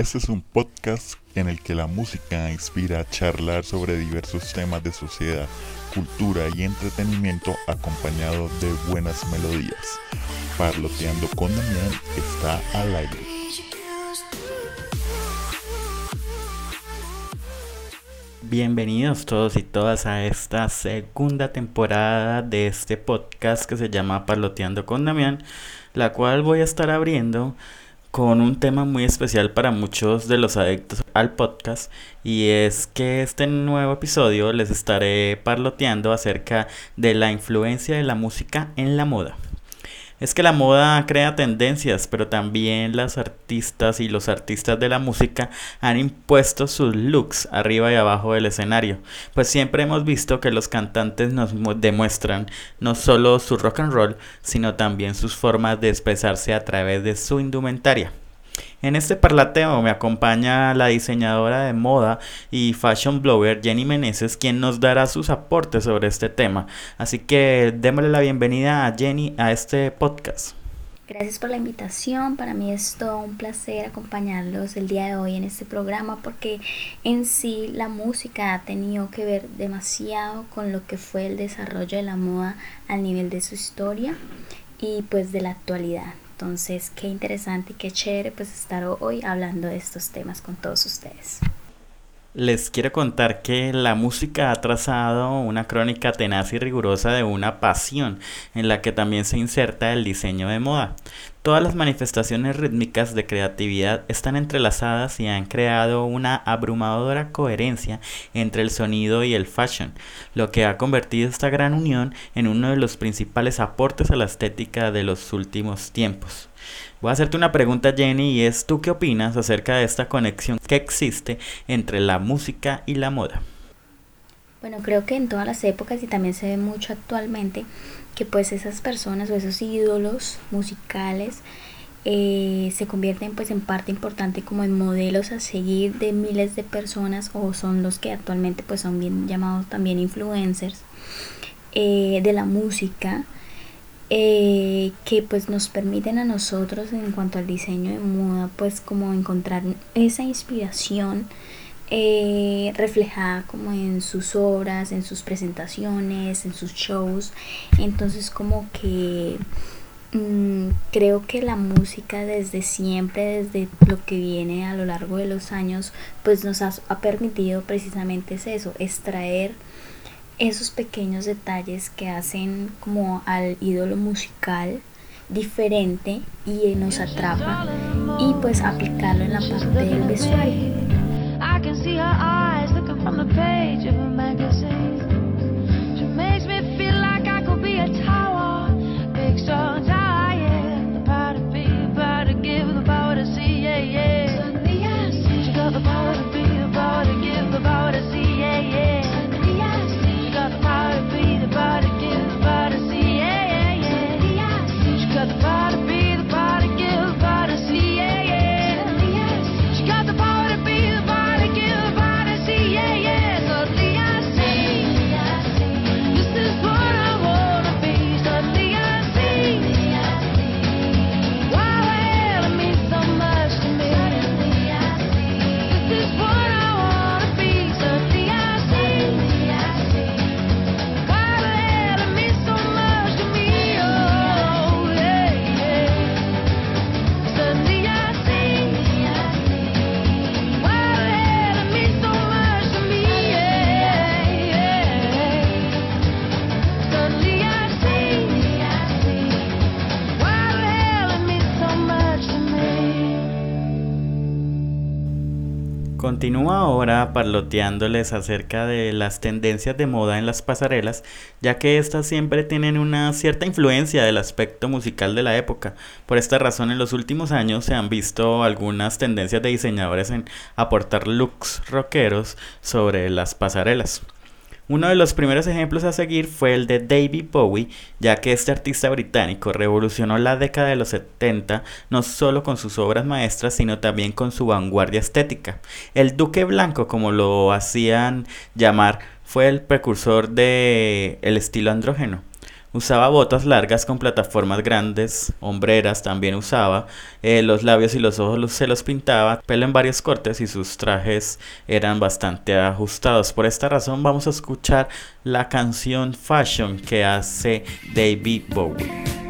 Este es un podcast en el que la música inspira a charlar sobre diversos temas de sociedad, cultura y entretenimiento acompañado de buenas melodías. Parloteando con Damián está al aire. Bienvenidos todos y todas a esta segunda temporada de este podcast que se llama Parloteando con Damián, la cual voy a estar abriendo con un tema muy especial para muchos de los adictos al podcast y es que este nuevo episodio les estaré parloteando acerca de la influencia de la música en la moda. Es que la moda crea tendencias, pero también las artistas y los artistas de la música han impuesto sus looks arriba y abajo del escenario. Pues siempre hemos visto que los cantantes nos demuestran no solo su rock and roll, sino también sus formas de expresarse a través de su indumentaria. En este parlateo me acompaña la diseñadora de moda y fashion blogger Jenny Meneses, quien nos dará sus aportes sobre este tema. Así que démosle la bienvenida a Jenny a este podcast. Gracias por la invitación. Para mí es todo un placer acompañarlos el día de hoy en este programa porque en sí la música ha tenido que ver demasiado con lo que fue el desarrollo de la moda al nivel de su historia y pues de la actualidad. Entonces, qué interesante y qué chévere pues estar hoy hablando de estos temas con todos ustedes. Les quiero contar que la música ha trazado una crónica tenaz y rigurosa de una pasión en la que también se inserta el diseño de moda. Todas las manifestaciones rítmicas de creatividad están entrelazadas y han creado una abrumadora coherencia entre el sonido y el fashion, lo que ha convertido esta gran unión en uno de los principales aportes a la estética de los últimos tiempos. Voy a hacerte una pregunta Jenny y es ¿tú qué opinas acerca de esta conexión que existe entre la música y la moda? Bueno, creo que en todas las épocas y también se ve mucho actualmente que pues esas personas o esos ídolos musicales eh, se convierten pues en parte importante como en modelos a seguir de miles de personas o son los que actualmente pues son bien llamados también influencers eh, de la música eh, que pues nos permiten a nosotros en cuanto al diseño de moda pues como encontrar esa inspiración eh, reflejada como en sus obras, en sus presentaciones, en sus shows. Entonces como que mm, creo que la música desde siempre, desde lo que viene a lo largo de los años, pues nos ha, ha permitido precisamente eso, extraer esos pequeños detalles que hacen como al ídolo musical diferente y nos atrapa y pues aplicarlo en la parte del vestuario. Continúa ahora parloteándoles acerca de las tendencias de moda en las pasarelas, ya que éstas siempre tienen una cierta influencia del aspecto musical de la época. Por esta razón, en los últimos años se han visto algunas tendencias de diseñadores en aportar looks rockeros sobre las pasarelas. Uno de los primeros ejemplos a seguir fue el de David Bowie, ya que este artista británico revolucionó la década de los 70 no solo con sus obras maestras, sino también con su vanguardia estética. El Duque Blanco, como lo hacían llamar, fue el precursor del el estilo andrógeno. Usaba botas largas con plataformas grandes, hombreras también usaba, eh, los labios y los ojos se los pintaba, pelo en varios cortes y sus trajes eran bastante ajustados. Por esta razón vamos a escuchar la canción Fashion que hace David Bowie.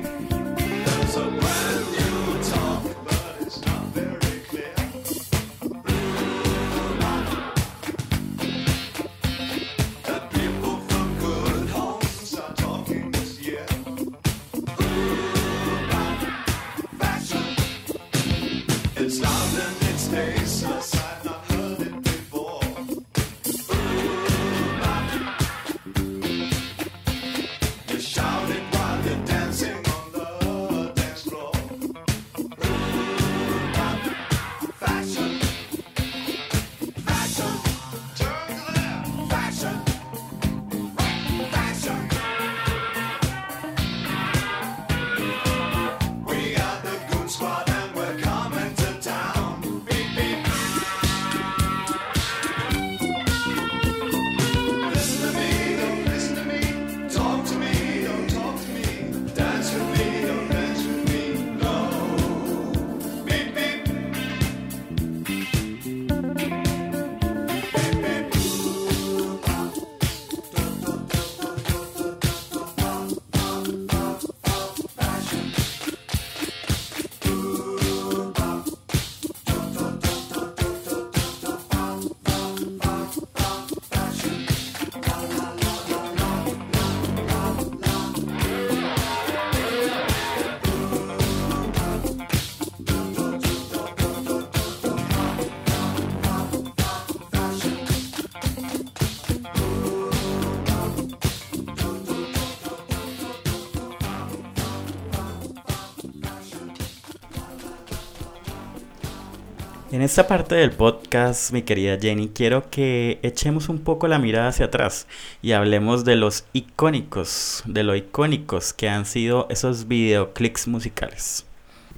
En esta parte del podcast, mi querida Jenny, quiero que echemos un poco la mirada hacia atrás y hablemos de los icónicos, de lo icónicos que han sido esos videoclips musicales.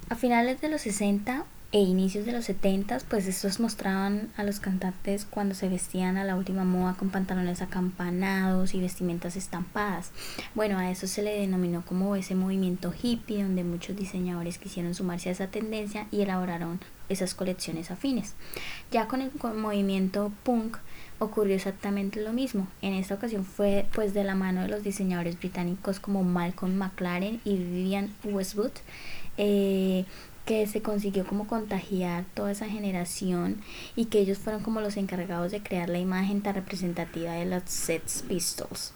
A finales de los 60 e inicios de los 70, pues estos mostraban a los cantantes cuando se vestían a la última moda con pantalones acampanados y vestimentas estampadas. Bueno, a eso se le denominó como ese movimiento hippie, donde muchos diseñadores quisieron sumarse a esa tendencia y elaboraron esas colecciones afines. Ya con el movimiento punk ocurrió exactamente lo mismo. En esta ocasión fue pues de la mano de los diseñadores británicos como Malcolm McLaren y Vivian Westwood. Eh, que se consiguió como contagiar toda esa generación y que ellos fueron como los encargados de crear la imagen tan representativa de los Sex Pistols.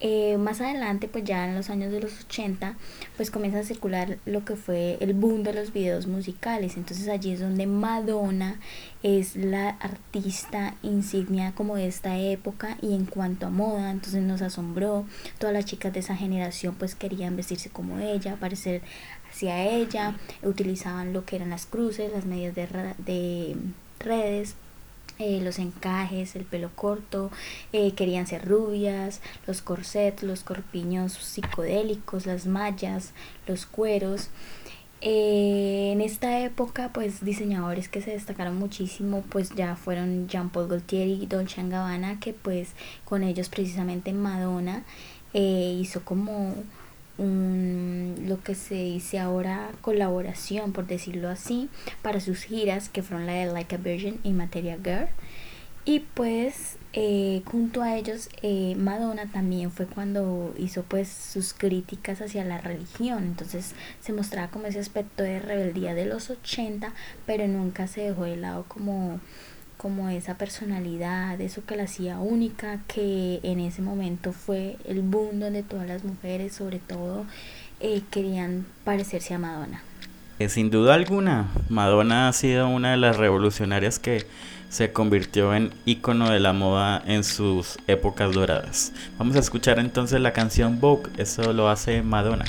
Eh, más adelante, pues ya en los años de los 80, pues comienza a circular lo que fue el boom de los videos musicales. Entonces allí es donde Madonna es la artista insignia como de esta época y en cuanto a moda, entonces nos asombró. Todas las chicas de esa generación pues querían vestirse como ella, parecer hacia ella, utilizaban lo que eran las cruces, las medias de, de redes eh, los encajes, el pelo corto, eh, querían ser rubias, los corsets, los corpiños psicodélicos, las mallas, los cueros. Eh, en esta época, pues diseñadores que se destacaron muchísimo, pues ya fueron Jean Paul Gaultier y Dolce Gabbana, que pues con ellos precisamente Madonna hizo como lo que se dice ahora colaboración, por decirlo así, para sus giras que fueron la de Like a Virgin y Materia Girl. Y pues eh, junto a ellos eh, Madonna también fue cuando hizo pues sus críticas hacia la religión. Entonces se mostraba como ese aspecto de rebeldía de los 80, pero nunca se dejó de lado como como esa personalidad, eso que la hacía única, que en ese momento fue el boom donde todas las mujeres, sobre todo, eh, querían parecerse a Madonna. Sin duda alguna, Madonna ha sido una de las revolucionarias que se convirtió en ícono de la moda en sus épocas doradas. Vamos a escuchar entonces la canción Vogue, eso lo hace Madonna.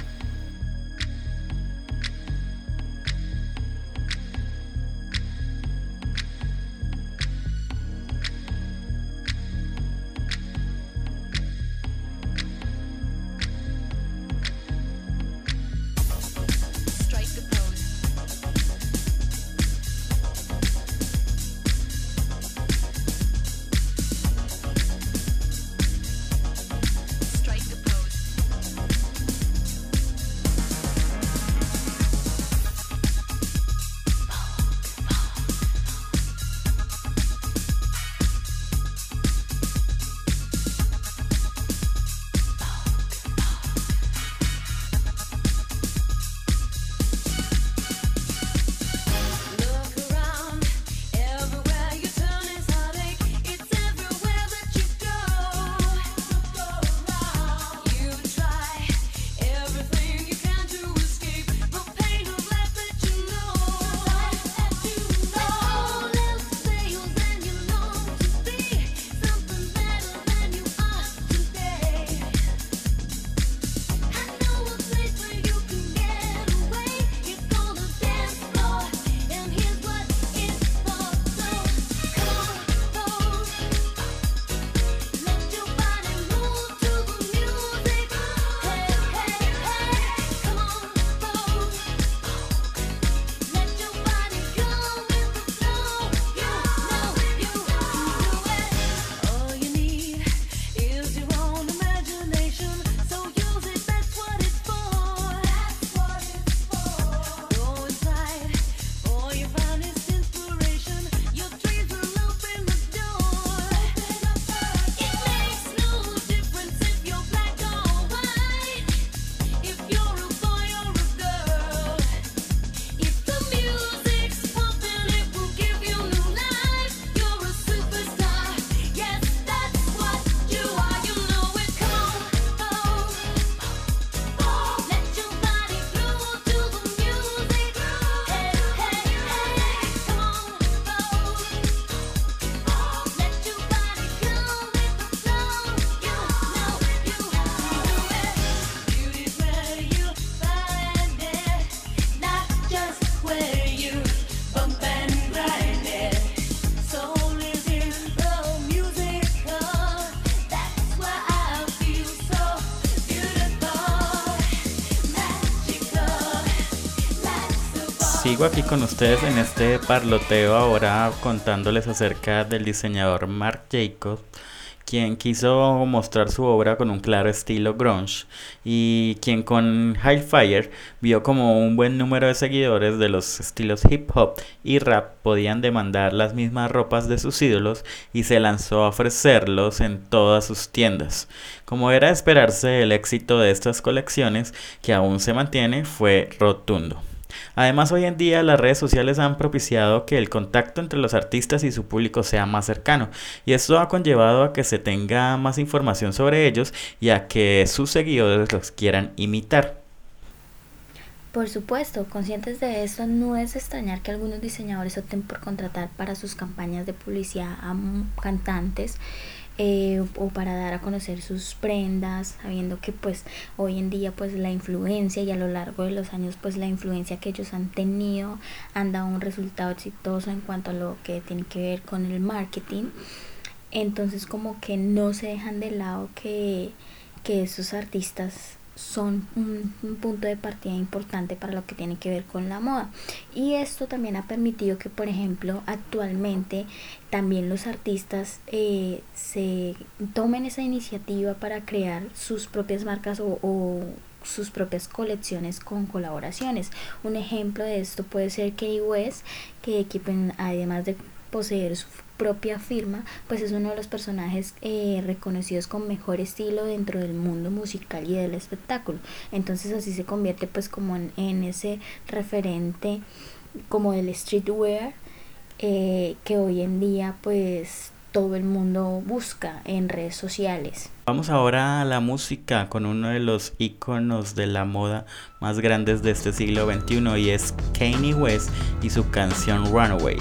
Sigo aquí con ustedes en este parloteo ahora contándoles acerca del diseñador Marc Jacobs quien quiso mostrar su obra con un claro estilo grunge y quien con Hellfire vio como un buen número de seguidores de los estilos hip hop y rap podían demandar las mismas ropas de sus ídolos y se lanzó a ofrecerlos en todas sus tiendas. Como era de esperarse, el éxito de estas colecciones, que aún se mantiene, fue rotundo. Además, hoy en día las redes sociales han propiciado que el contacto entre los artistas y su público sea más cercano, y esto ha conllevado a que se tenga más información sobre ellos y a que sus seguidores los quieran imitar. Por supuesto, conscientes de esto, no es extrañar que algunos diseñadores opten por contratar para sus campañas de publicidad a cantantes eh, o para dar a conocer sus prendas, sabiendo que pues hoy en día pues la influencia y a lo largo de los años pues la influencia que ellos han tenido han dado un resultado exitoso en cuanto a lo que tiene que ver con el marketing. Entonces como que no se dejan de lado que, que esos artistas son un, punto de partida importante para lo que tiene que ver con la moda. Y esto también ha permitido que, por ejemplo, actualmente también los artistas eh, se tomen esa iniciativa para crear sus propias marcas o, sus propias colecciones con colaboraciones. Un ejemplo de esto puede ser Kanye West, que equipen, además de poseer su propia firma, pues es uno de los personajes eh, reconocidos con mejor estilo dentro del mundo musical y del espectáculo. Entonces así se convierte pues como en, ese referente como del streetwear eh, que hoy en día pues todo el mundo busca en redes sociales. Vamos ahora a la música con uno de los iconos de la moda más grandes de este siglo XXI y es Kanye West y su canción Runaway.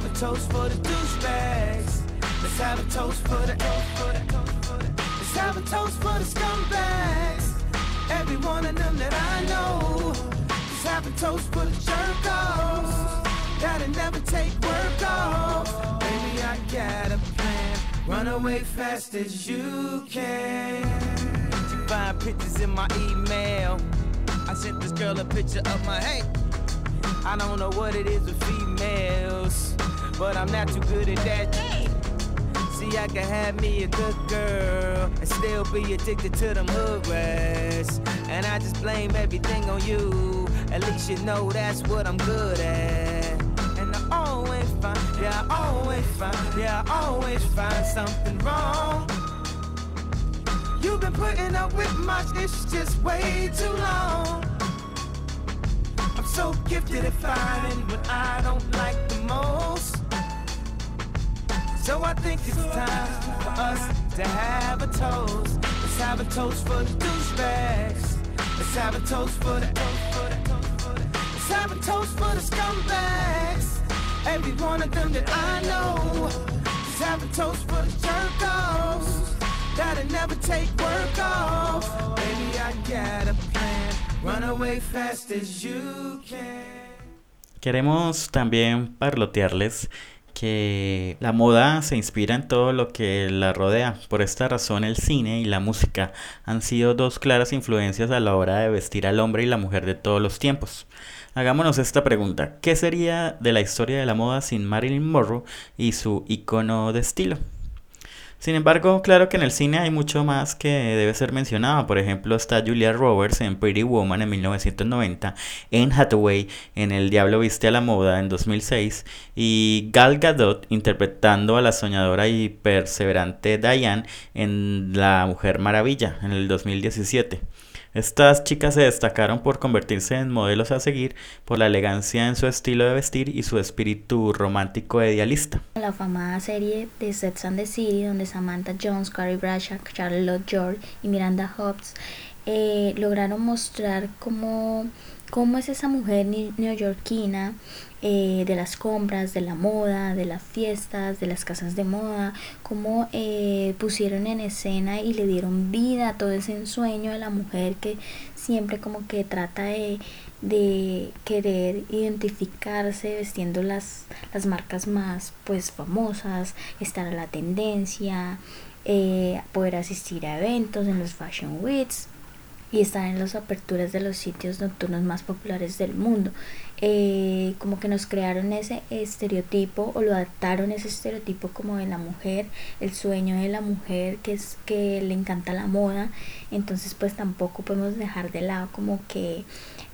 have a toast for the douchebags. Let's have a toast for the Let's have a toast for the scumbags. Every one of them that I know. Let's have a toast for the jerk-offs. Gotta never take work off. Baby, I got a plan. Run away fast as you can. You find pictures in my email. I sent this girl a picture of my hey. I don't know what it is with females addicted to them hood rats. And I just blame everything on you. At least you know that's what I'm good at. And I always find, yeah, I always find, yeah, I always find something wrong. You've been putting up with my it's just way too long. I'm so gifted at finding what I don't like the most. So I think it's time for us to have a toast. Let's have a toast for the douchebags. Let's have a toast for the. Let's have a toast for the scumbags. Every one of them that I know. Let's have a toast for the jerk offs. That'll never take work off. Baby, I got a plan. Run away fast as you can. Queremos también parlotearles que la moda se inspira en todo lo que la rodea. Por esta razón el cine y la música han sido dos claras influencias a la hora de vestir al hombre y la mujer de todos los tiempos. Hagámonos esta pregunta, ¿qué sería de la historia de la moda sin Marilyn Monroe y su icono de estilo? Sin embargo, claro que en el cine hay mucho más que debe ser mencionado. Por ejemplo, está Julia Roberts en Pretty Woman en 1990, en Hathaway en El Diablo Viste a la Moda en 2006 y Gal Gadot interpretando a la soñadora y perseverante Diane en La Mujer Maravilla en el 2017. Estas chicas se destacaron por convertirse en modelos a seguir por la elegancia en su estilo de vestir y su espíritu romántico e idealista. La afamada serie de Sex and the City, donde Samantha Jones, Carrie Bradshaw, Charlotte George y Miranda Hobbs eh, lograron mostrar cómo, cómo es esa mujer neoyorquina eh, de las compras, de la moda, de las fiestas, de las casas de moda, cómo eh, pusieron en escena y le dieron vida a todo ese ensueño de la mujer que siempre como que trata de, de querer identificarse vestiendo las, las marcas más pues famosas, estar a la tendencia, eh, poder asistir a eventos en los Fashion Weeks y estar en las aperturas de los sitios nocturnos más populares del mundo. Eh, como que nos crearon ese estereotipo o lo adaptaron ese estereotipo como de la mujer, el sueño de la mujer que es que le encanta la moda, entonces pues tampoco podemos dejar de lado como que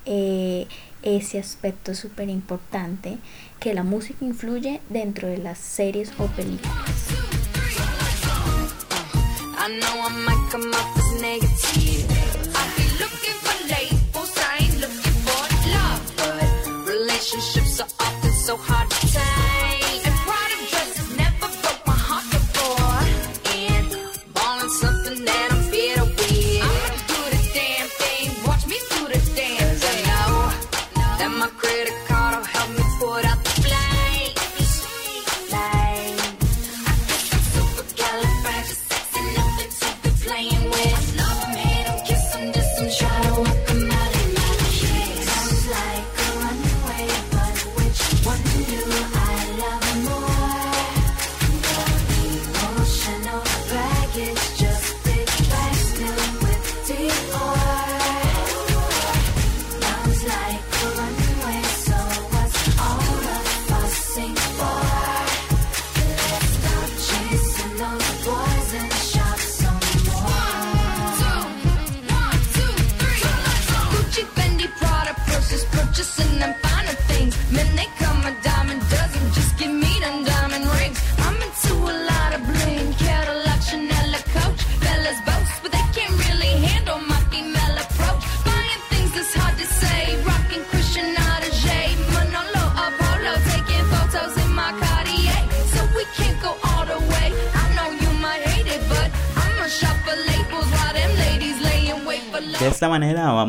eh, ese aspecto súper importante que la música influye dentro de las series o películas.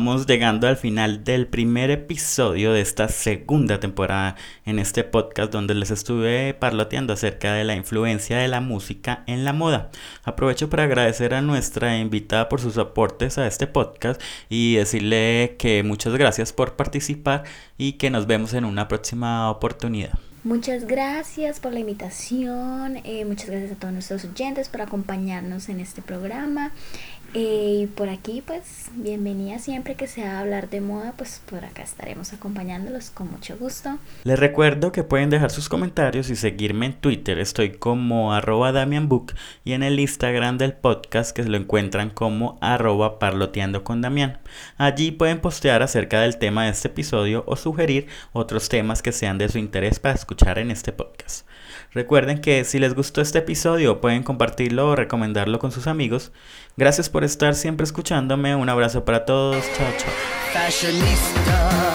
Vamos llegando al final del primer episodio de esta segunda temporada en este podcast donde les estuve parloteando acerca de la influencia de la música en la moda. Aprovecho para agradecer a nuestra invitada por sus aportes a este podcast y decirle que muchas gracias por participar y que nos vemos en una próxima oportunidad. Muchas gracias por la invitación, eh, muchas gracias a todos nuestros oyentes por acompañarnos en este programa. Y por aquí, pues, bienvenida siempre que sea hablar de moda, pues por acá estaremos acompañándolos con mucho gusto. Les recuerdo que pueden dejar sus comentarios y seguirme en Twitter, estoy como arroba DamianBook y en el Instagram del podcast que lo encuentran como arroba parloteando con Damián. Allí pueden postear acerca del tema de este episodio o sugerir otros temas que sean de su interés para escuchar en este podcast. Recuerden que si les gustó este episodio pueden compartirlo o recomendarlo con sus amigos. Gracias por estar siempre escuchándome. Un abrazo para todos. Chao, chao.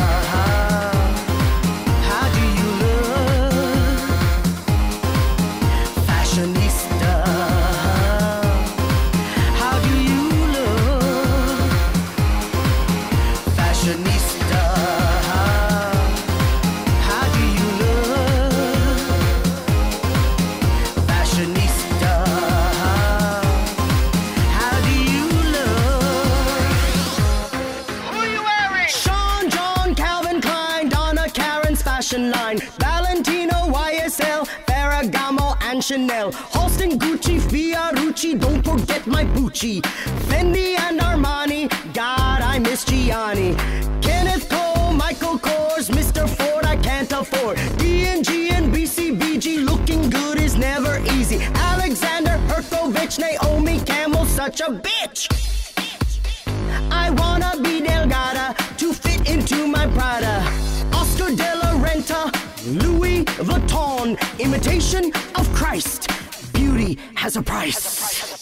Fashion line, Valentino, YSL, Ferragamo, and Chanel, Halston, Gucci, Fiorucci, don't forget my Gucci, Fendi and Armani, God, I miss Gianni, Kenneth Cole, Michael Kors, Mr. Ford, I can't afford, D&G and BCBG, looking good is never easy, Alexander Herkovich, Naomi Campbell, such a bitch. I wanna be Delgada to fit into my Prada. Oscar de la Renta, Louis Vuitton, imitation of Christ. Beauty has a price.